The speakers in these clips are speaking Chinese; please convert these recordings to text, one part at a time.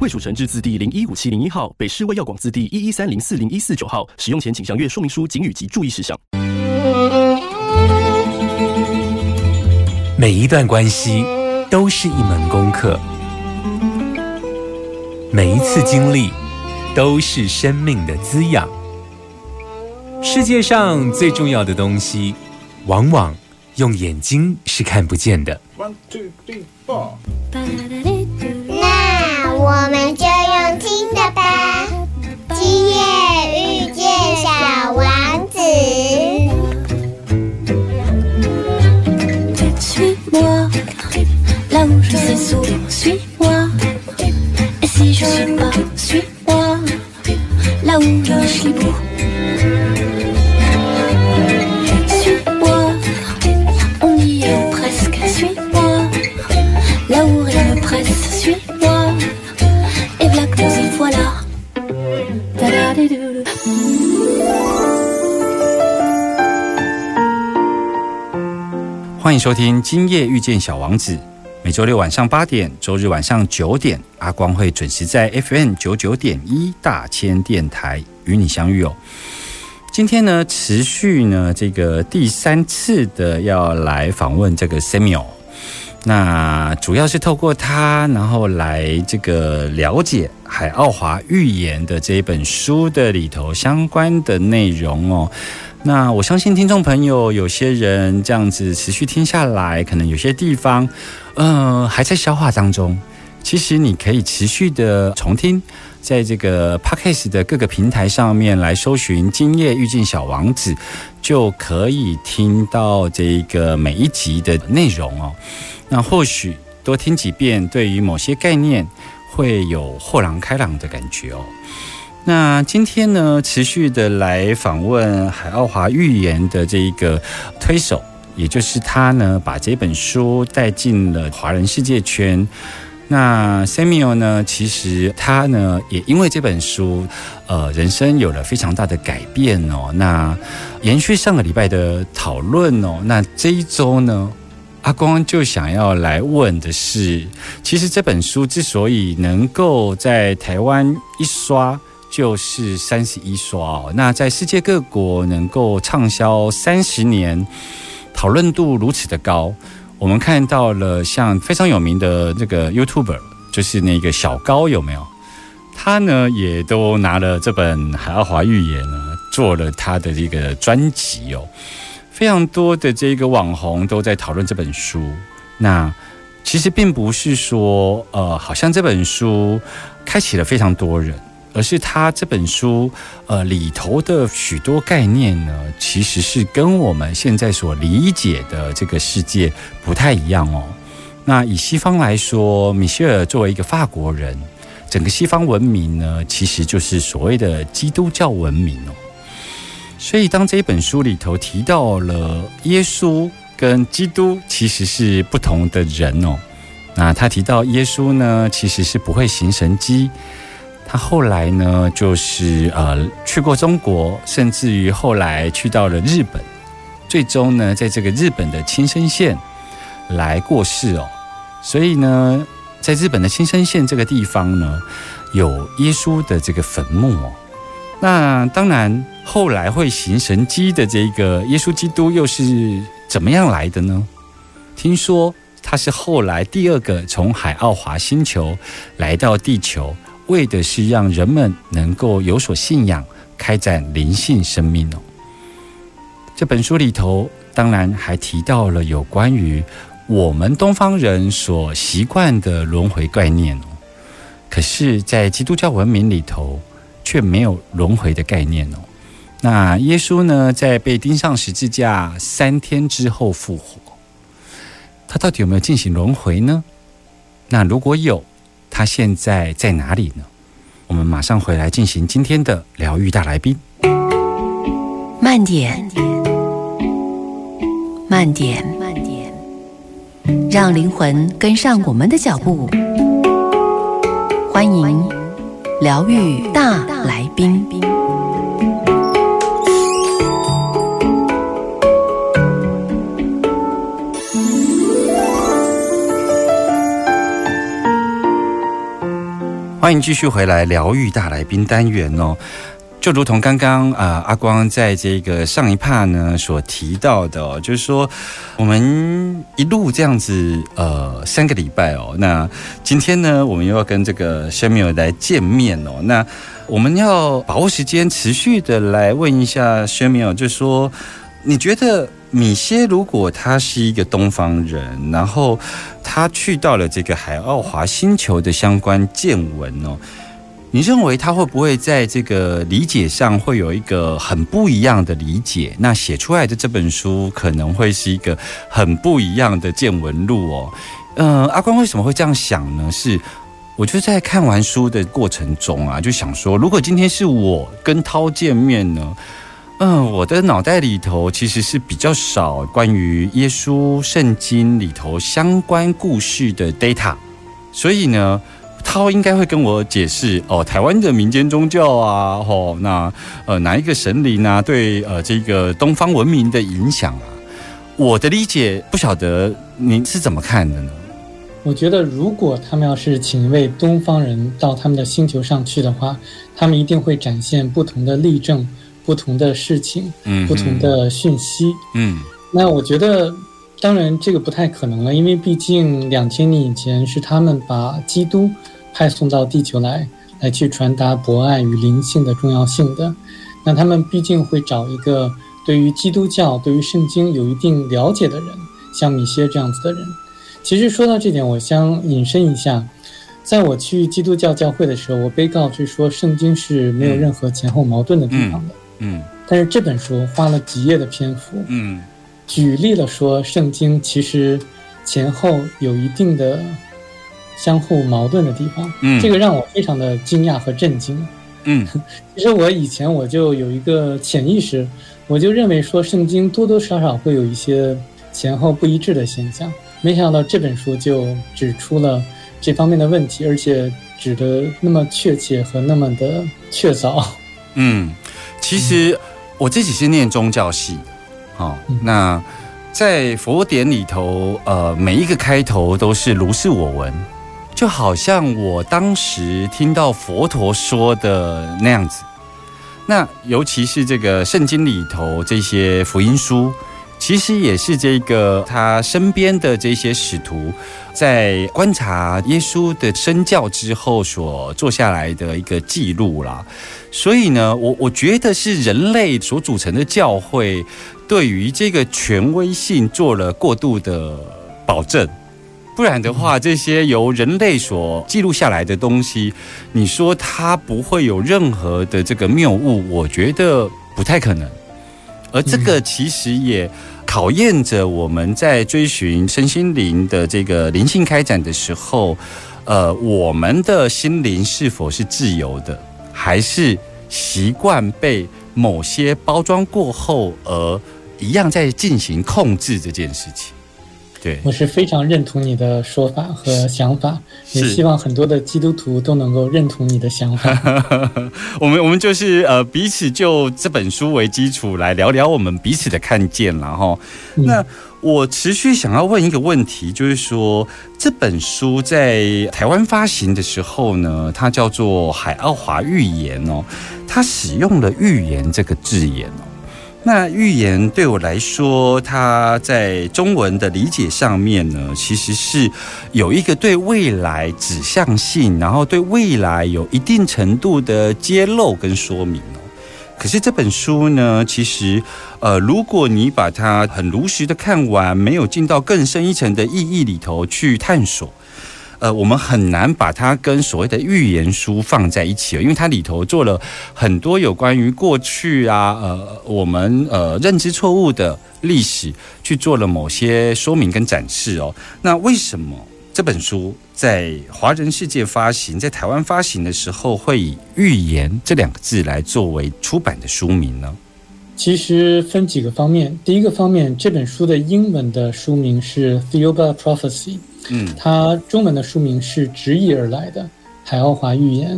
卫蜀成字字第零一五七零一号，北市卫药广字第一一三零四零一四九号。使用前请详阅说明书、警语及注意事项。每一段关系都是一门功课，每一次经历都是生命的滋养。世界上最重要的东西，往往用眼睛是看不见的。One two three four。我们就用听的吧。今夜遇见小王子。收听《今夜遇见小王子》，每周六晚上八点，周日晚上九点，阿光会准时在 FM 九九点一大千电台与你相遇哦。今天呢，持续呢这个第三次的要来访问这个 Samuel，那主要是透过他，然后来这个了解海奥华寓言的这一本书的里头相关的内容哦。那我相信听众朋友，有些人这样子持续听下来，可能有些地方，呃，还在消化当中。其实你可以持续的重听，在这个 Podcast 的各个平台上面来搜寻“今夜遇见小王子”，就可以听到这个每一集的内容哦。那或许多听几遍，对于某些概念会有豁然开朗的感觉哦。那今天呢，持续的来访问海奥华预言的这一个推手，也就是他呢，把这本书带进了华人世界圈。那 Samuel 呢，其实他呢，也因为这本书，呃，人生有了非常大的改变哦。那延续上个礼拜的讨论哦，那这一周呢，阿光就想要来问的是，其实这本书之所以能够在台湾一刷。就是三十一刷哦，那在世界各国能够畅销三十年，讨论度如此的高，我们看到了像非常有名的这个 YouTuber，就是那个小高有没有？他呢也都拿了这本《海奥华预言》呢，做了他的这个专辑哦，非常多的这个网红都在讨论这本书。那其实并不是说呃，好像这本书开启了非常多人。而是他这本书，呃，里头的许多概念呢，其实是跟我们现在所理解的这个世界不太一样哦。那以西方来说，米歇尔作为一个法国人，整个西方文明呢，其实就是所谓的基督教文明哦。所以，当这一本书里头提到了耶稣跟基督其实是不同的人哦，那他提到耶稣呢，其实是不会行神迹。他后来呢，就是呃去过中国，甚至于后来去到了日本，最终呢，在这个日本的青森县来过世哦。所以呢，在日本的青森县这个地方呢，有耶稣的这个坟墓哦。那当然，后来会行神迹的这个耶稣基督又是怎么样来的呢？听说他是后来第二个从海奥华星球来到地球。为的是让人们能够有所信仰，开展灵性生命哦。这本书里头当然还提到了有关于我们东方人所习惯的轮回概念哦，可是，在基督教文明里头却没有轮回的概念哦。那耶稣呢，在被钉上十字架三天之后复活，他到底有没有进行轮回呢？那如果有？他现在在哪里呢？我们马上回来进行今天的疗愈大来宾。慢点，慢点，慢点，让灵魂跟上我们的脚步。欢迎疗愈大来宾。欢迎继续回来疗愈大来宾单元哦。就如同刚刚啊、阿光在这个上一帕呢所提到的、哦，就是说我们一路这样子呃三个礼拜哦，那今天呢我们又要跟这个 s h a m i l 来见面哦，那我们要把握时间，持续的来问一下 s h a m i l 就是说你觉得米歇如果他是一个东方人，然后他去到了这个海奥华星球的相关见闻哦。你认为他会不会在这个理解上会有一个很不一样的理解？那写出来的这本书可能会是一个很不一样的见闻录哦。嗯、阿光为什么会这样想呢？是我就在看完书的过程中啊，就想说，如果今天是我跟涛见面呢？嗯，我的脑袋里头其实是比较少关于耶稣圣经里头相关故事的 data，所以呢，涛应该会跟我解释哦，台湾的民间宗教啊，哦，那呃哪一个神灵啊，对呃这个东方文明的影响啊，我的理解不晓得您是怎么看的呢？我觉得，如果他们要是请一位东方人到他们的星球上去的话，他们一定会展现不同的例证、不同的事情、嗯不同的讯息。嗯那我觉得，当然这个不太可能了，因为毕竟两千年以前是他们把基督派送到地球来，来去传达博爱与灵性的重要性的。那他们毕竟会找一个对于基督教、对于圣经有一定了解的人，像米歇这样子的人。其实说到这点，我想引申一下，在我去基督教教会的时候，我被告知说圣经是没有任何前后矛盾的地方的。嗯但是这本书花了几页的篇幅，嗯举例了说圣经其实前后有一定的相互矛盾的地方。嗯这个让我非常的惊讶和震惊。嗯 其实我以前我就有一个潜意识，我就认为说圣经多多少少会有一些前后不一致的现象。没想到这本书就指出了这方面的问题，而且指的那么确切和那么的确凿。嗯，其实我自己是念宗教系，好、嗯那在佛典里头，呃，每一个开头都是如是我闻，就好像我当时听到佛陀说的那样子。那尤其是这个圣经里头这些福音书，其实也是这个他身边的这些使徒，在观察耶稣的身教之后所做下来的一个记录啦。所以呢，我我觉得是人类所组成的教会，对于这个权威性做了过度的保证。不然的话，这些由人类所记录下来的东西，你说它不会有任何的这个谬误，我觉得不太可能。而这个其实也考验着我们在追寻身心灵的这个灵性开展的时候，呃，我们的心灵是否是自由的，还是习惯被某些包装过后而一样在进行控制这件事情？对，我是非常认同你的说法和想法，也希望很多的基督徒都能够认同你的想法。我们我们就是呃彼此就这本书为基础来聊聊我们彼此的看见然后嗯。那我持续想要问一个问题，就是说这本书在台湾发行的时候呢，它叫做《海奥华预言》哦，它使用了“预言”这个字眼哦。那预言对我来说，它在中文的理解上面呢，其实是有一个对未来指向性，然后对未来有一定程度的揭露跟说明。可是这本书呢，其实呃，如果你把它很如实的看完，没有进到更深一层的意义里头去探索。呃，我们很难把它跟所谓的预言书放在一起了，因为它里头做了很多有关于过去啊，呃，我们呃认知错误的历史，去做了某些说明跟展示哦。那为什么这本书在华人世界发行，在台湾发行的时候，会以“预言”这两个字来作为出版的书名呢？其实分几个方面。第一个方面，这本书的英文的书名是《Theobald Prophecy》，嗯它中文的书名是直译而来的《海奥华预言》。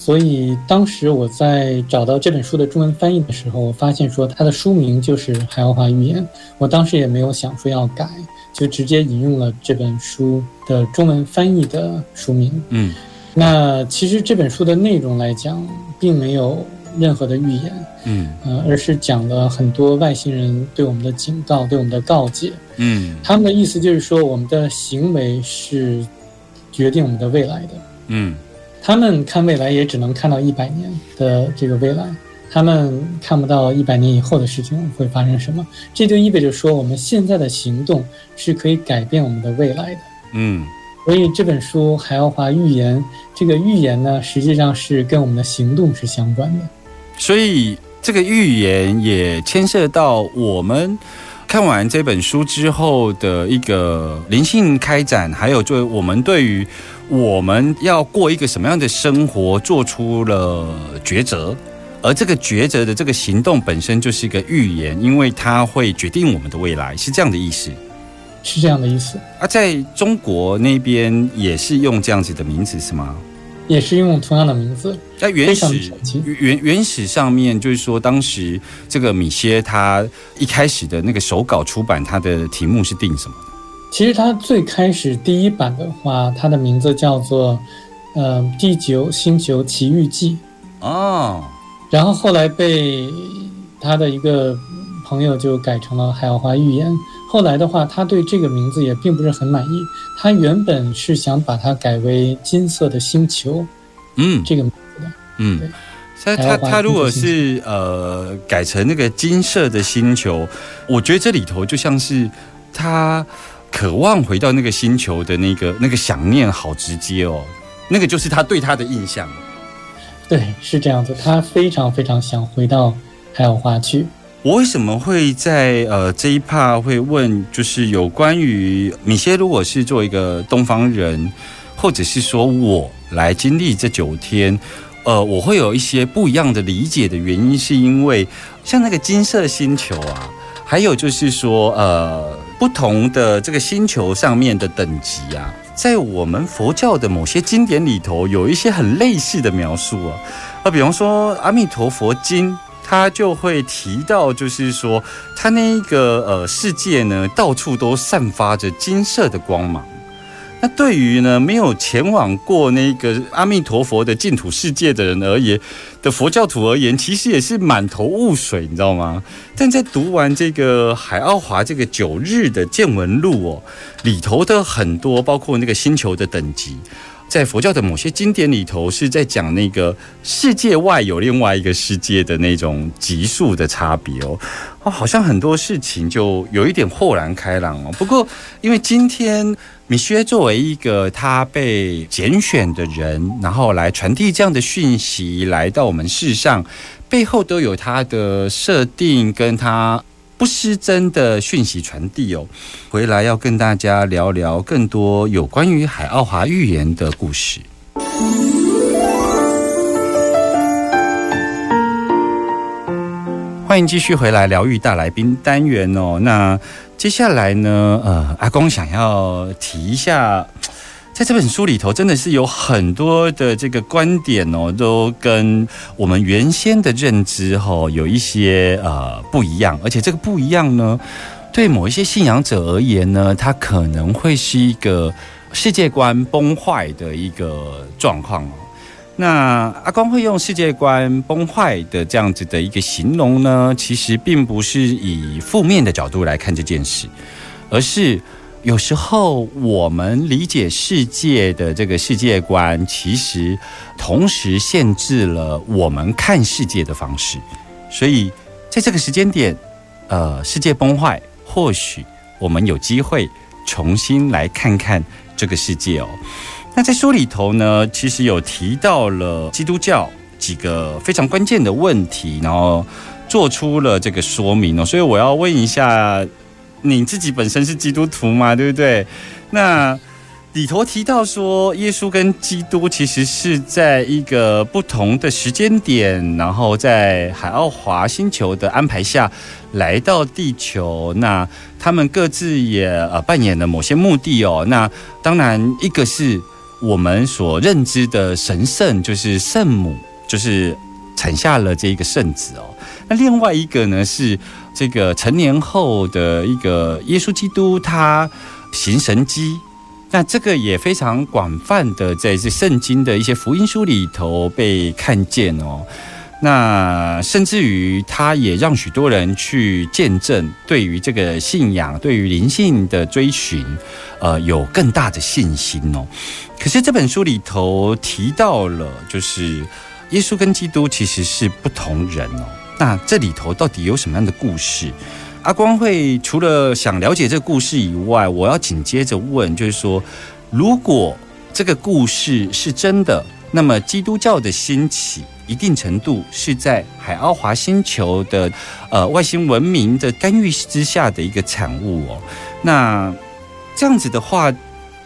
所以当时我在找到这本书的中文翻译的时候，我发现说它的书名就是《海奥华预言》。我当时也没有想说要改，就直接引用了这本书的中文翻译的书名。嗯那其实这本书的内容来讲，并没有任何的预言，嗯呃，而是讲了很多外星人对我们的警告、对我们的告诫。嗯他们的意思就是说，我们的行为是决定我们的未来的。嗯他们看未来也只能看到一百年的这个未来，他们看不到一百年以后的事情会发生什么。这就意味着说，我们现在的行动是可以改变我们的未来的。嗯所以这本书《海奥华预言》，这个预言呢，实际上是跟我们的行动是相关的。所以这个预言也牵涉到我们看完这本书之后的一个灵性开展，还有就我们对于我们要过一个什么样的生活做出了抉择。而这个抉择的这个行动本身就是一个预言，因为它会决定我们的未来，是这样的意思。是这样的意思，啊，在中国那边也是用这样子的名字是吗？也是用同样的名字，在原始。原原始上面，就是说当时这个米歇他一开始的那个手稿出版，他的题目是定什么？其实他最开始第一版的话，它的名字叫做呃《第九星球奇遇记》，哦，然后后来被他的一个朋友就改成了《海奥华预言》。后来的话，他对这个名字也并不是很满意，他原本是想把它改为《金色的星球》嗯这个名字的。嗯对，他他他如果是呃改成那个金色的星球，我觉得这里头就像是他渴望回到那个星球的那个那个想念，好直接哦，那个就是他对他的印象。对，是这样子，他非常非常想回到海有花去。我为什么会在呃这一趴会问，就是有关于米歇，如果是做一个东方人，或者是说我来经历这九天，呃，我会有一些不一样的理解的原因，是因为像那个金色星球啊，还有就是说呃不同的这个星球上面的等级啊，在我们佛教的某些经典里头，有一些很类似的描述啊，啊，比方说《阿弥陀佛经》。他就会提到，就是说，他那一个呃世界呢，到处都散发着金色的光芒。那对于呢没有前往过那个阿弥陀佛的净土世界的人而言，的佛教徒而言，其实也是满头雾水，你知道吗？但在读完这个海奥华这个九日的见闻录哦，里头的很多，包括那个星球的等级。在佛教的某些经典里头，是在讲那个世界外有另外一个世界的那种级数的差别哦，哦，好像很多事情就有一点豁然开朗哦。不过，因为今天米歇作为一个他被拣选的人，然后来传递这样的讯息来到我们世上，背后都有他的设定跟他。不失真的讯息传递哦，回来要跟大家聊聊更多有关于海奥华预言的故事。欢迎继续回来疗愈大来宾单元哦。那接下来呢，呃，阿公想要提一下。在这本书里头，真的是有很多的这个观点哦，都跟我们原先的认知哈、有一些呃不一样，而且这个不一样呢，对某一些信仰者而言呢，它可能会是一个世界观崩坏的一个状况。那阿光会用世界观崩坏的这样子的一个形容呢，其实并不是以负面的角度来看这件事，而是。有时候我们理解世界的这个世界观，其实同时限制了我们看世界的方式。所以在这个时间点，呃，世界崩坏，或许我们有机会重新来看看这个世界哦。那在书里头呢，其实有提到了基督教几个非常关键的问题，然后做出了这个说明哦。所以我要问一下。你自己本身是基督徒嘛，对不对？那里头提到说，耶稣跟基督其实是在一个不同的时间点，然后在海奥华星球的安排下来到地球。那他们各自也呃扮演了某些目的哦。那当然，一个是我们所认知的神圣，就是圣母，就是产下了这一个圣子哦。那另外一个呢，是这个成年后的一个耶稣基督，他行神迹。那这个也非常广泛的在这圣经的一些福音书里头被看见哦。那甚至于他也让许多人去见证，对于这个信仰，对于灵性的追寻，呃，有更大的信心哦。可是这本书里头提到了，就是耶稣跟基督其实是不同人哦。那这里头到底有什么样的故事？阿光会除了想了解这个故事以外，我要紧接着问，就是说，如果这个故事是真的，那么基督教的兴起，一定程度是在海奥华星球的呃外星文明的干预之下的一个产物哦。那这样子的话，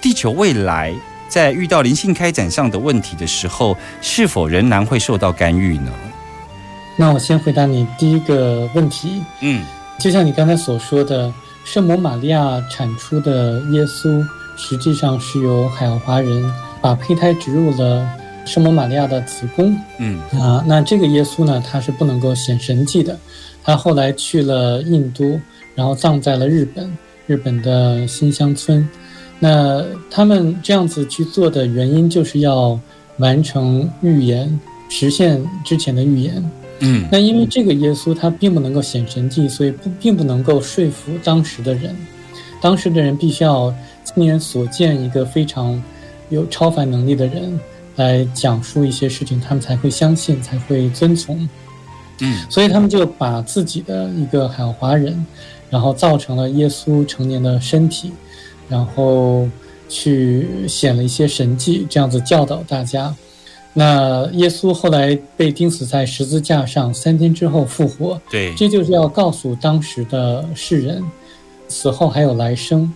地球未来在遇到灵性开展上的问题的时候，是否仍然会受到干预呢？那我先回答你第一个问题。嗯，就像你刚才所说的，圣母玛利亚产出的耶稣，实际上是由海奥华人把胚胎植入了圣母玛利亚的子宫。嗯啊，那这个耶稣呢，他是不能够显神迹的。他后来去了印度，然后葬在了日本，日本的新乡村。那他们这样子去做的原因，就是要完成预言，实现之前的预言。嗯那因为这个耶稣他并不能够显神迹，所以不并不能够说服当时的人。当时的人必须要亲眼所见一个非常有超凡能力的人来讲述一些事情，他们才会相信，才会遵从。嗯所以他们就把自己的一个海华人，然后造成了耶稣成年的身体，然后去显了一些神迹，这样子教导大家。那耶稣后来被钉死在十字架上，三天之后复活，对，这就是要告诉当时的世人，死后还有来生，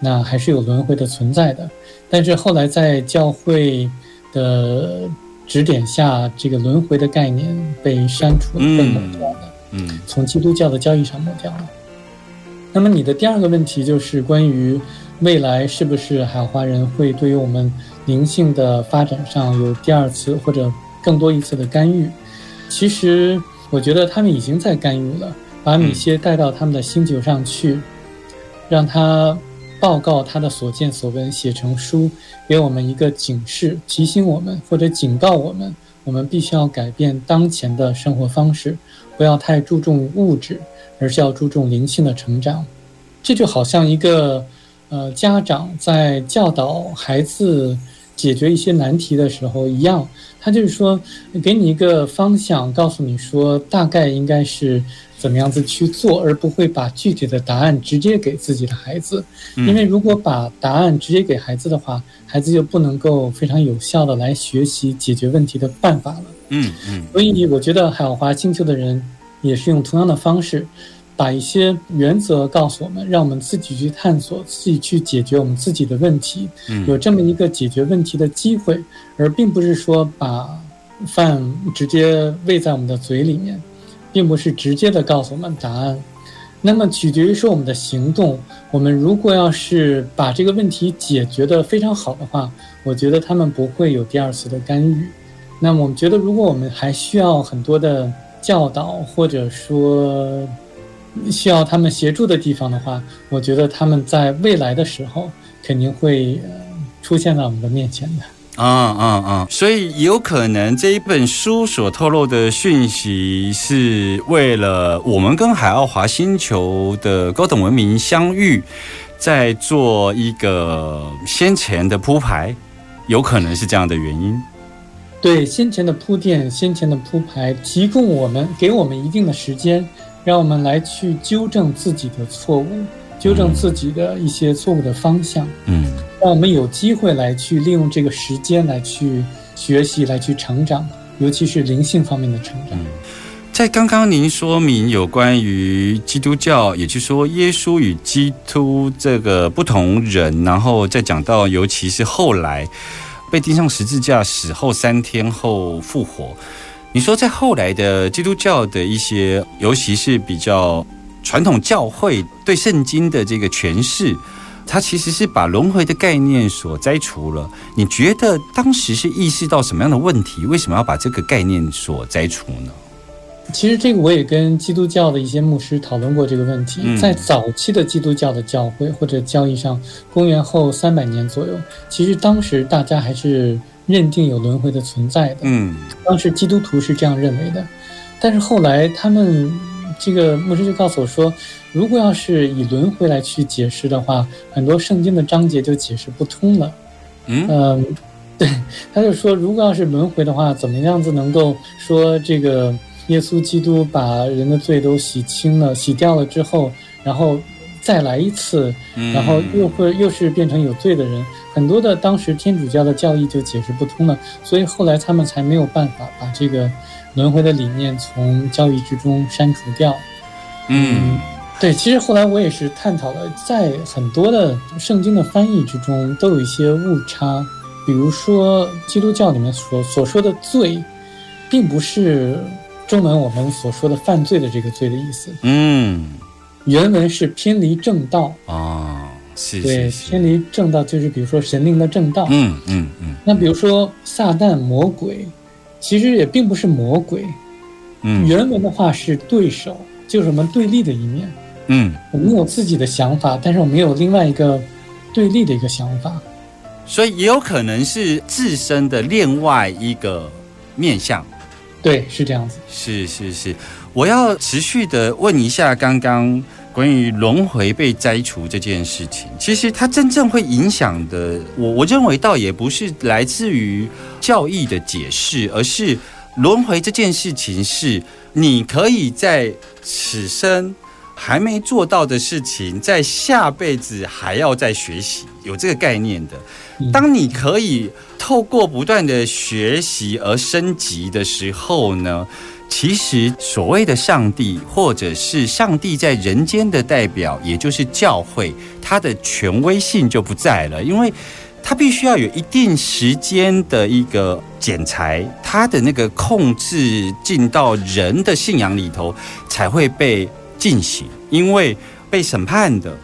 那还是有轮回的存在的。但是后来在教会的指点下，这个轮回的概念被删除了，被抹掉了，嗯从基督教的教义上抹掉了。那么你的第二个问题就是关于未来是不是海华人会对于我们灵性的发展上有第二次或者更多一次的干预？其实我觉得他们已经在干预了，把米歇带到他们的星球上去，让他报告他的所见所闻，写成书，给我们一个警示，提醒我们或者警告我们，我们必须要改变当前的生活方式，不要太注重物质，而是要注重灵性的成长。这就好像一个呃家长在教导孩子解决一些难题的时候一样，他就是说给你一个方向，告诉你说大概应该是怎么样子去做，而不会把具体的答案直接给自己的孩子。因为如果把答案直接给孩子的话，孩子就不能够非常有效的来学习解决问题的办法了。嗯嗯所以我觉得海华星球的人也是用同样的方式，把一些原则告诉我们，让我们自己去探索，自己去解决我们自己的问题，嗯有这么一个解决问题的机会，而并不是说把饭直接喂在我们的嘴里面，并不是直接的告诉我们答案。那么取决于说我们的行动，我们如果要是把这个问题解决的非常好的话，我觉得他们不会有第二次的干预。那么我们觉得，如果我们还需要很多的教导，或者说需要他们协助的地方的话，我觉得他们在未来的时候肯定会出现在我们的面前的。啊啊啊！所以有可能这一本书所透露的讯息，是为了我们跟海奥华星球的高等文明相遇，在做一个先前的铺排，有可能是这样的原因。对先前的铺垫、先前的铺排，提供我们给我们一定的时间，让我们来去纠正自己的错误，纠正自己的一些错误的方向，嗯。让我们有机会来去利用这个时间来去学习、来去成长，尤其是灵性方面的成长。在刚刚您说明有关于基督教，也就是说耶稣与基督这个不同人，然后再讲到，尤其是后来被钉上十字架，死后三天后复活。你说在后来的基督教的一些，尤其是比较传统教会对圣经的这个诠释，它其实是把轮回的概念所摘除了。你觉得当时是意识到什么样的问题？为什么要把这个概念所摘除呢？其实这个我也跟基督教的一些牧师讨论过这个问题。嗯在早期的基督教的教会或者教义上，公元后三百年左右，其实当时大家还是认定有轮回的存在的。嗯当时基督徒是这样认为的，但是后来他们这个牧师就告诉我说，如果要是以轮回来去解释的话，很多圣经的章节就解释不通了。嗯嗯，对，他就说，如果要是轮回的话，怎么样子能够说这个耶稣基督把人的罪都洗清了、洗掉了之后，然后再来一次，嗯然后又会又是变成有罪的人，很多的当时天主教的教义就解释不通了，所以后来他们才没有办法把这个轮回的理念从教义之中删除掉。嗯对，其实后来我也是探讨了，在很多的圣经的翻译之中都有一些误差，比如说基督教里面所所说的罪，并不是中文我们所说的犯罪的这个罪的意思，嗯原文是偏离正道。哦，是对，偏离正道就是比如说神灵的正道。嗯嗯嗯那比如说撒旦魔鬼，其实也并不是魔鬼，嗯原文的话是对手，就是我们对立的一面。嗯，我们有自己的想法，但是我们有另外一个对立的一个想法。所以也有可能是自身的另外一个面相。对，是这样子。是是是，我要持续的问一下刚刚关于轮回被摘除这件事情，其实它真正会影响的，我我认为倒也不是来自于教义的解释，而是轮回这件事情是你可以在此生。还没做到的事情，在下辈子还要再学习，有这个概念的。当你可以透过不断的学习而升级的时候呢，其实所谓的上帝，或者是上帝在人间的代表，也就是教会，它的权威性就不在了，因为它必须要有一定时间的一个剪裁，它的那个控制进到人的信仰里头，才会被进行，因为被审判的。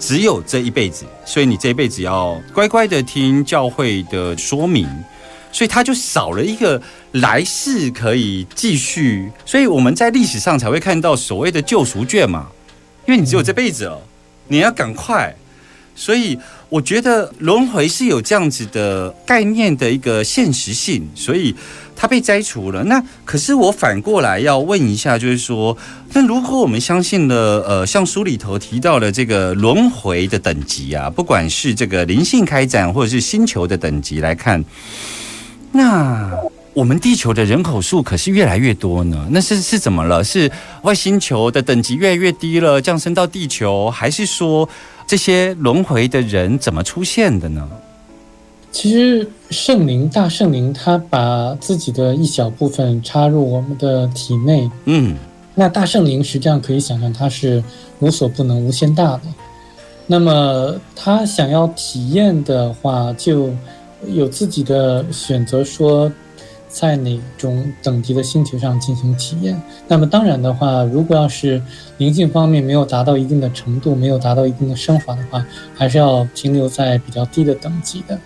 只有这一辈子，所以你这一辈子要乖乖的听教会的说明，所以他就少了一个来世可以继续，所以我们在历史上才会看到所谓的救赎券嘛，因为你只有这辈子了，你要赶快，所以我觉得轮回是有这样子的概念的一个现实性，所以它被摘除了。那可是我反过来要问一下，就是说，那如果我们相信了，呃，像书里头提到的这个轮回的等级啊，不管是这个灵性开展或者是星球的等级来看，那我们地球的人口数可是越来越多呢。那是是怎么了？是外星球的等级越来越低了，降生到地球，还是说这些轮回的人怎么出现的呢？其实圣灵、大圣灵，他把自己的一小部分插入我们的体内。嗯那大圣灵实际上可以想象，它是无所不能、无限大的。那么他想要体验的话，就有自己的选择，说在哪种等级的星球上进行体验。那么当然的话，如果要是灵性方面没有达到一定的程度，没有达到一定的升华的话，还是要停留在比较低的等级的。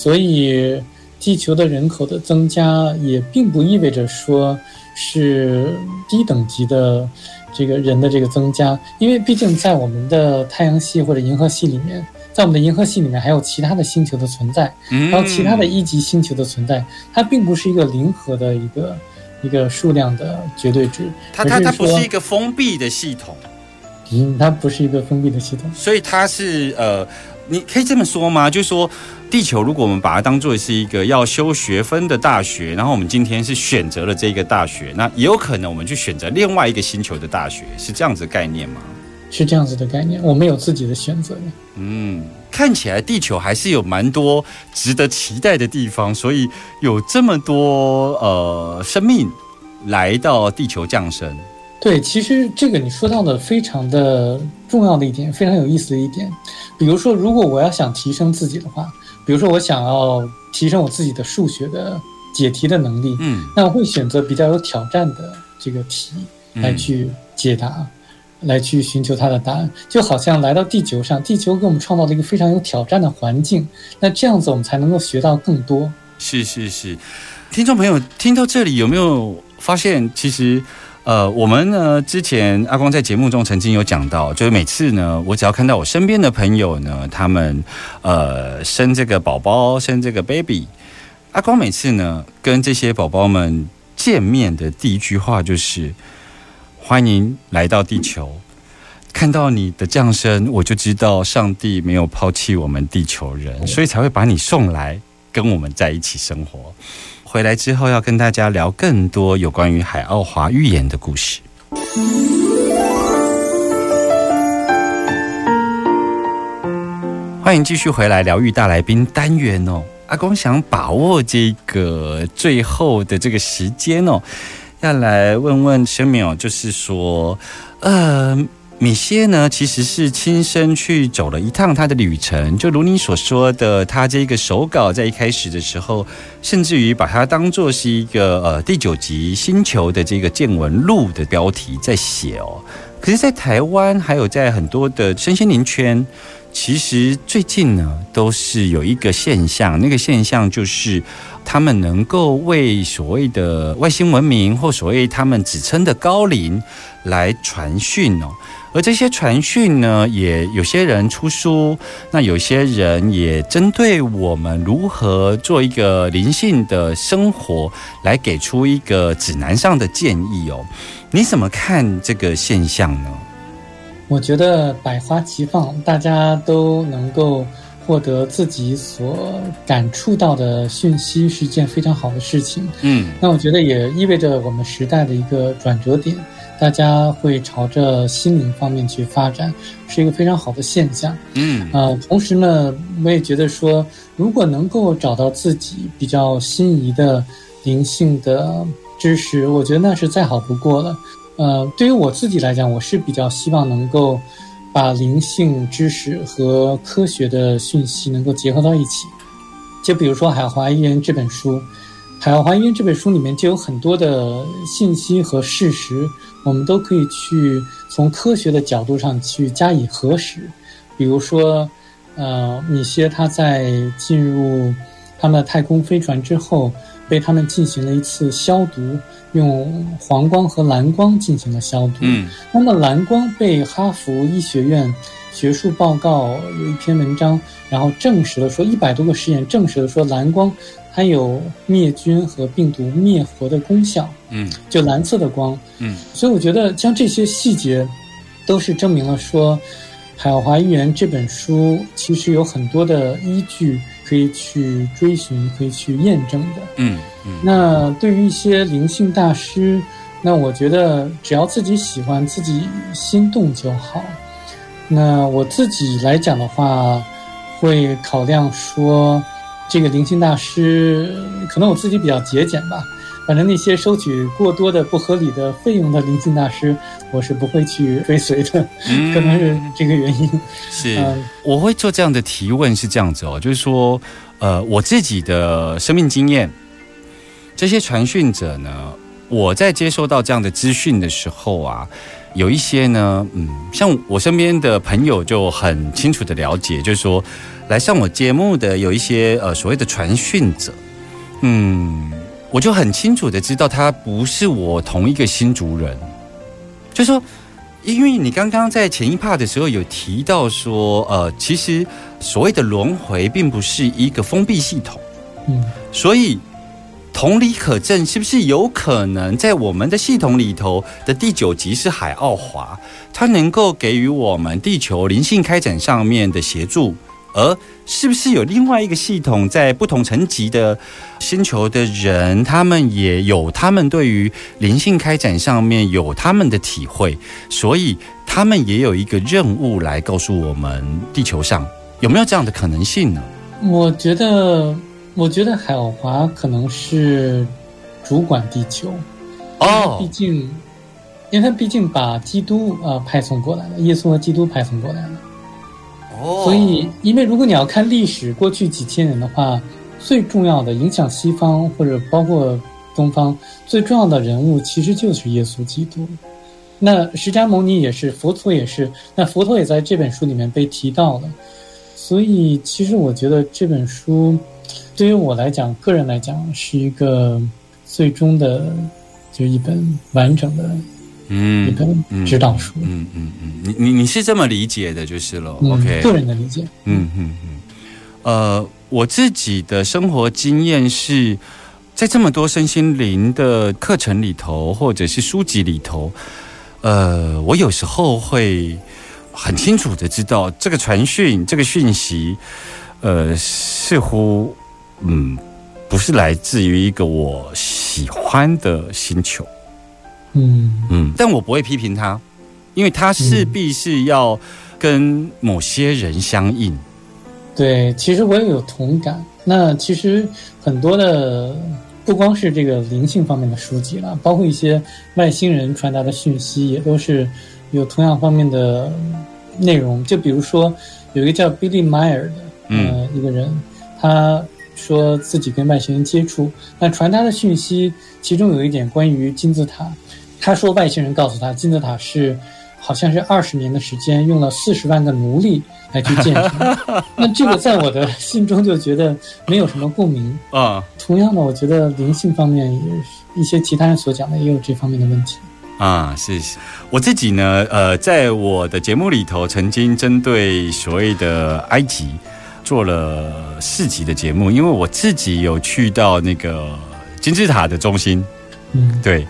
所以，地球的人口的增加也并不意味着说是低等级的这个人的这个增加，因为毕竟在我们的太阳系或者银河系里面，在我们的银河系里面还有其他的星球的存在，嗯。还有其他的一级星球的存在，它并不是一个零和的一个一个数量的绝对值，它它它不是一个封闭的系统，嗯，它不是一个封闭的系统。所以它是呃，你可以这么说吗？就是说，地球如果我们把它当做是一个要修学分的大学，然后我们今天是选择了这个大学，那也有可能我们去选择另外一个星球的大学，是这样子的概念吗？是这样子的概念，我们有自己的选择。嗯，看起来地球还是有蛮多值得期待的地方，所以有这么多呃生命来到地球降生。对，其实这个你说到的非常的重要的一点，非常有意思的一点。比如说，如果我要想提升自己的话，比如说我想要提升我自己的数学的解题的能力，嗯那我会选择比较有挑战的这个题来去解答，来去寻求它的答案。就好像来到地球上，地球给我们创造了一个非常有挑战的环境，那这样子我们才能够学到更多。是是是，听众朋友听到这里有没有发现，其实呃，我们呢之前阿光在节目中曾经有讲到，就是每次呢，我只要看到我身边的朋友呢，他们呃生这个宝宝，生这个 baby，阿光每次呢跟这些宝宝们见面的第一句话就是欢迎来到地球。看到你的降生，我就知道上帝没有抛弃我们地球人，所以才会把你送来跟我们在一起生活。回来之后要跟大家聊更多有关于海奥华寓言的故事。欢迎继续回来疗愈大来宾单元哦。阿公想把握这个最后的这个时间哦，要来问问声明哦，就是说，呃，米歇呢其实是亲身去走了一趟他的旅程，就如你所说的，他这个手稿在一开始的时候，甚至于把它当做是一个呃第九集星球的这个见闻录的标题在写哦。可是，在台湾还有在很多的身心灵圈，其实最近呢，都是有一个现象，那个现象就是他们能够为所谓的外星文明或所谓他们指称的高龄来传讯哦。而这些传讯呢，也有些人出书，那有些人也针对我们如何做一个灵性的生活，来给出一个指南上的建议哦。你怎么看这个现象呢？我觉得百花齐放，大家都能够获得自己所感触到的讯息，是一件非常好的事情。嗯那我觉得也意味着我们时代的一个转折点，大家会朝着心灵方面去发展，是一个非常好的现象。嗯呃，同时呢，我也觉得说，如果能够找到自己比较心仪的灵性的知识，我觉得那是再好不过了。呃，对于我自己来讲，我是比较希望能够把灵性知识和科学的讯息能够结合到一起。就比如说《海华医院》这本书，《海华医院》这本书里面就有很多的信息和事实，我们都可以去从科学的角度上去加以核实。比如说，呃，米歇他在进入他们的太空飞船之后，被他们进行了一次消毒，用黄光和蓝光进行了消毒。嗯那么蓝光被哈佛医学院学术报告有一篇文章，然后证实了说一百多个实验证实了说蓝光它有灭菌和病毒灭活的功效，嗯就蓝色的光。嗯所以我觉得像这些细节，都是证明了说，《海华预言》这本书其实有很多的依据可以去追寻，可以去验证的。嗯嗯那对于一些灵性大师，那我觉得只要自己喜欢，自己心动就好。那我自己来讲的话，会考量说，这个灵性大师，可能我自己比较节俭吧。反正那些收取过多的不合理的费用的灵性大师，我是不会去追随的，嗯。可能是这个原因。是。嗯，我会做这样的提问是这样子哦，就是说，呃，我自己的生命经验，这些传讯者呢，我在接收到这样的资讯的时候啊，有一些呢，嗯，像我身边的朋友就很清楚的了解，就是说，来上我节目的有一些呃所谓的传讯者，嗯，我就很清楚的知道他不是我同一个新族人，就说。因为你刚刚在前一 part 的时候有提到说，呃，其实所谓的轮回并不是一个封闭系统，嗯，所以同理可证，是不是有可能在我们的系统里头的第九集是海奥华，它能够给予我们地球灵性开展上面的协助，而是不是有另外一个系统在不同层级的星球的人，他们也有他们对于灵性开展上面有他们的体会，所以他们也有一个任务来告诉我们地球上有没有这样的可能性呢？我觉得，我觉得海奥华可能是主管地球，哦毕竟，因为他毕竟把基督呃派送过来了，耶稣和基督派送过来了。所以，因为如果你要看历史过去几千年的话，最重要的影响西方或者包括东方最重要的人物，其实就是耶稣基督。那释迦牟尼也是，佛陀也是，那佛陀也在这本书里面被提到了。所以，其实我觉得这本书对于我来讲，个人来讲是一个最终的，就一本完整的一嗯本指导书。嗯嗯嗯，你你你是这么理解的，就是了。嗯 OK，个人的理解。嗯嗯嗯，呃，我自己的生活经验是在这么多身心灵的课程里头，或者是书籍里头，呃，我有时候会很清楚的知道这个传讯、这个讯息，呃，似乎嗯不是来自于一个我喜欢的星球。嗯嗯，但我不会批评他，因为他势必是要跟某些人相应。对，其实我也有同感。那其实很多的不光是这个灵性方面的书籍了，包括一些外星人传达的讯息，也都是有同样方面的内容。就比如说有一个叫 Billy Meyer 的呃一个人，他说自己跟外星人接触，那传达的讯息其中有一点关于金字塔，他说外星人告诉他金字塔是好像是二十年的时间，用了四十万个奴隶来去建成。那这个在我的心中就觉得没有什么共鸣。啊同样的，我觉得灵性方面也是一些其他人所讲的也有这方面的问题。啊，是是，我自己呢，呃，在我的节目里头，曾经针对所谓的埃及做了四集的节目，因为我自己有去到那个金字塔的中心，嗯对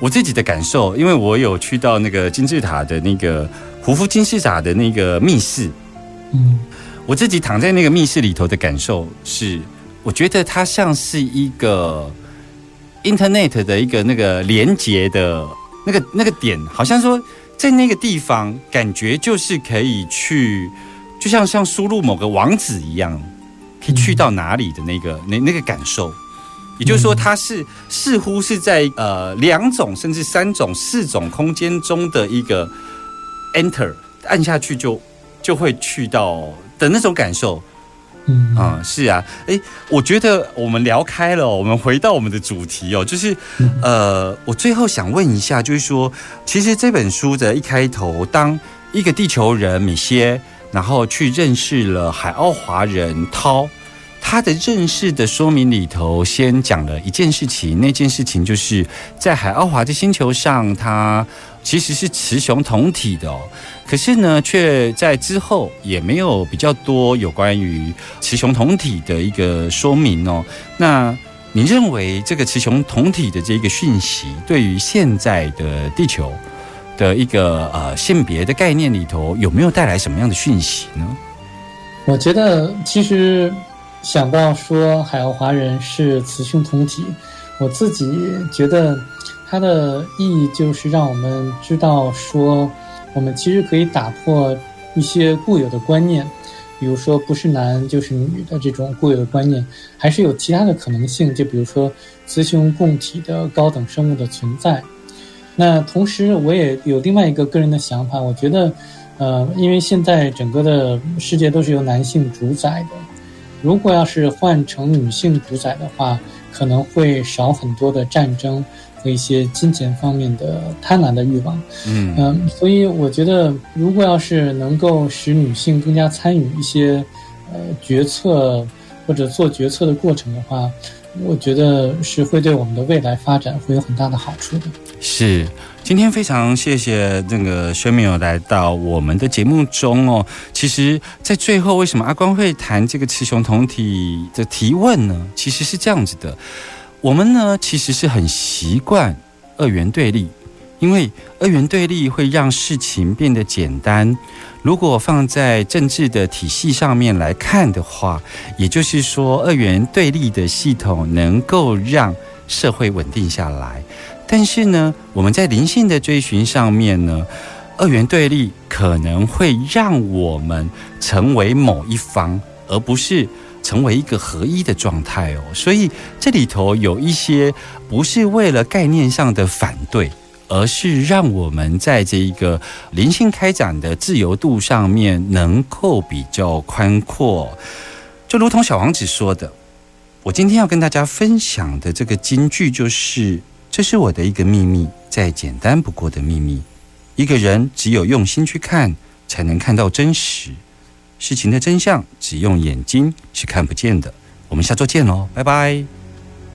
我自己的感受，因为我有去到那个金字塔的那个胡夫金字塔的那个密室，嗯。我自己躺在那个密室里头的感受是，我觉得它像是一个 Internet 的一个那个连接的那个那个点，好像说在那个地方，感觉就是可以去，就像像输入某个网址一样，可以去到哪里的那个那那个感受。也就是说，它是似乎是在呃两种甚至三种、四种空间中的一个 Enter 按下去就就会去到的那种感受。嗯啊、是啊，诶，我觉得我们聊开了哦、我们回到我们的主题哦，就是呃，我最后想问一下，就是说，其实这本书的一开头，当一个地球人米歇，然后去认识了海奥华人涛。他的认识的说明里头，先讲了一件事情，那件事情就是在海奥华的星球上，它其实是雌雄同体的哦。可是呢，却在之后也没有比较多有关于雌雄同体的一个说明哦。那你认为这个雌雄同体的这个讯息，对于现在的地球的一个呃性别的概念里头，有没有带来什么样的讯息呢？我觉得其实想到说海奥华人是雌雄同体，我自己觉得它的意义就是让我们知道说，我们其实可以打破一些固有的观念，比如说不是男就是女的这种固有的观念，还是有其他的可能性，就比如说雌雄共体的高等生物的存在。那同时，我也有另外一个个人的想法，我觉得，呃，因为现在整个的世界都是由男性主宰的，如果要是换成女性主宰的话，可能会少很多的战争和一些金钱方面的贪婪的欲望。嗯嗯，所以我觉得，如果要是能够使女性更加参与一些呃决策或者做决策的过程的话，我觉得是会对我们的未来发展会有很大的好处的。是，今天非常谢谢那个薛明友来到我们的节目中哦。其实，在最后，为什么阿光会谈这个雌雄同体的提问呢？其实是这样子的，我们呢其实是很习惯二元对立，因为二元对立会让事情变得简单。如果放在政治的体系上面来看的话，也就是说，二元对立的系统能够让社会稳定下来。但是呢，我们在灵性的追寻上面呢，二元对立可能会让我们成为某一方，而不是成为一个合一的状态哦。所以这里头有一些不是为了概念上的反对。而是让我们在这一个灵性开展的自由度上面能够比较宽阔，就如同小王子说的，我今天要跟大家分享的这个金句就是：这是我的一个秘密，再简单不过的秘密。一个人只有用心去看，才能看到真实事情的真相，只用眼睛是看不见的。我们下周见喽，拜拜。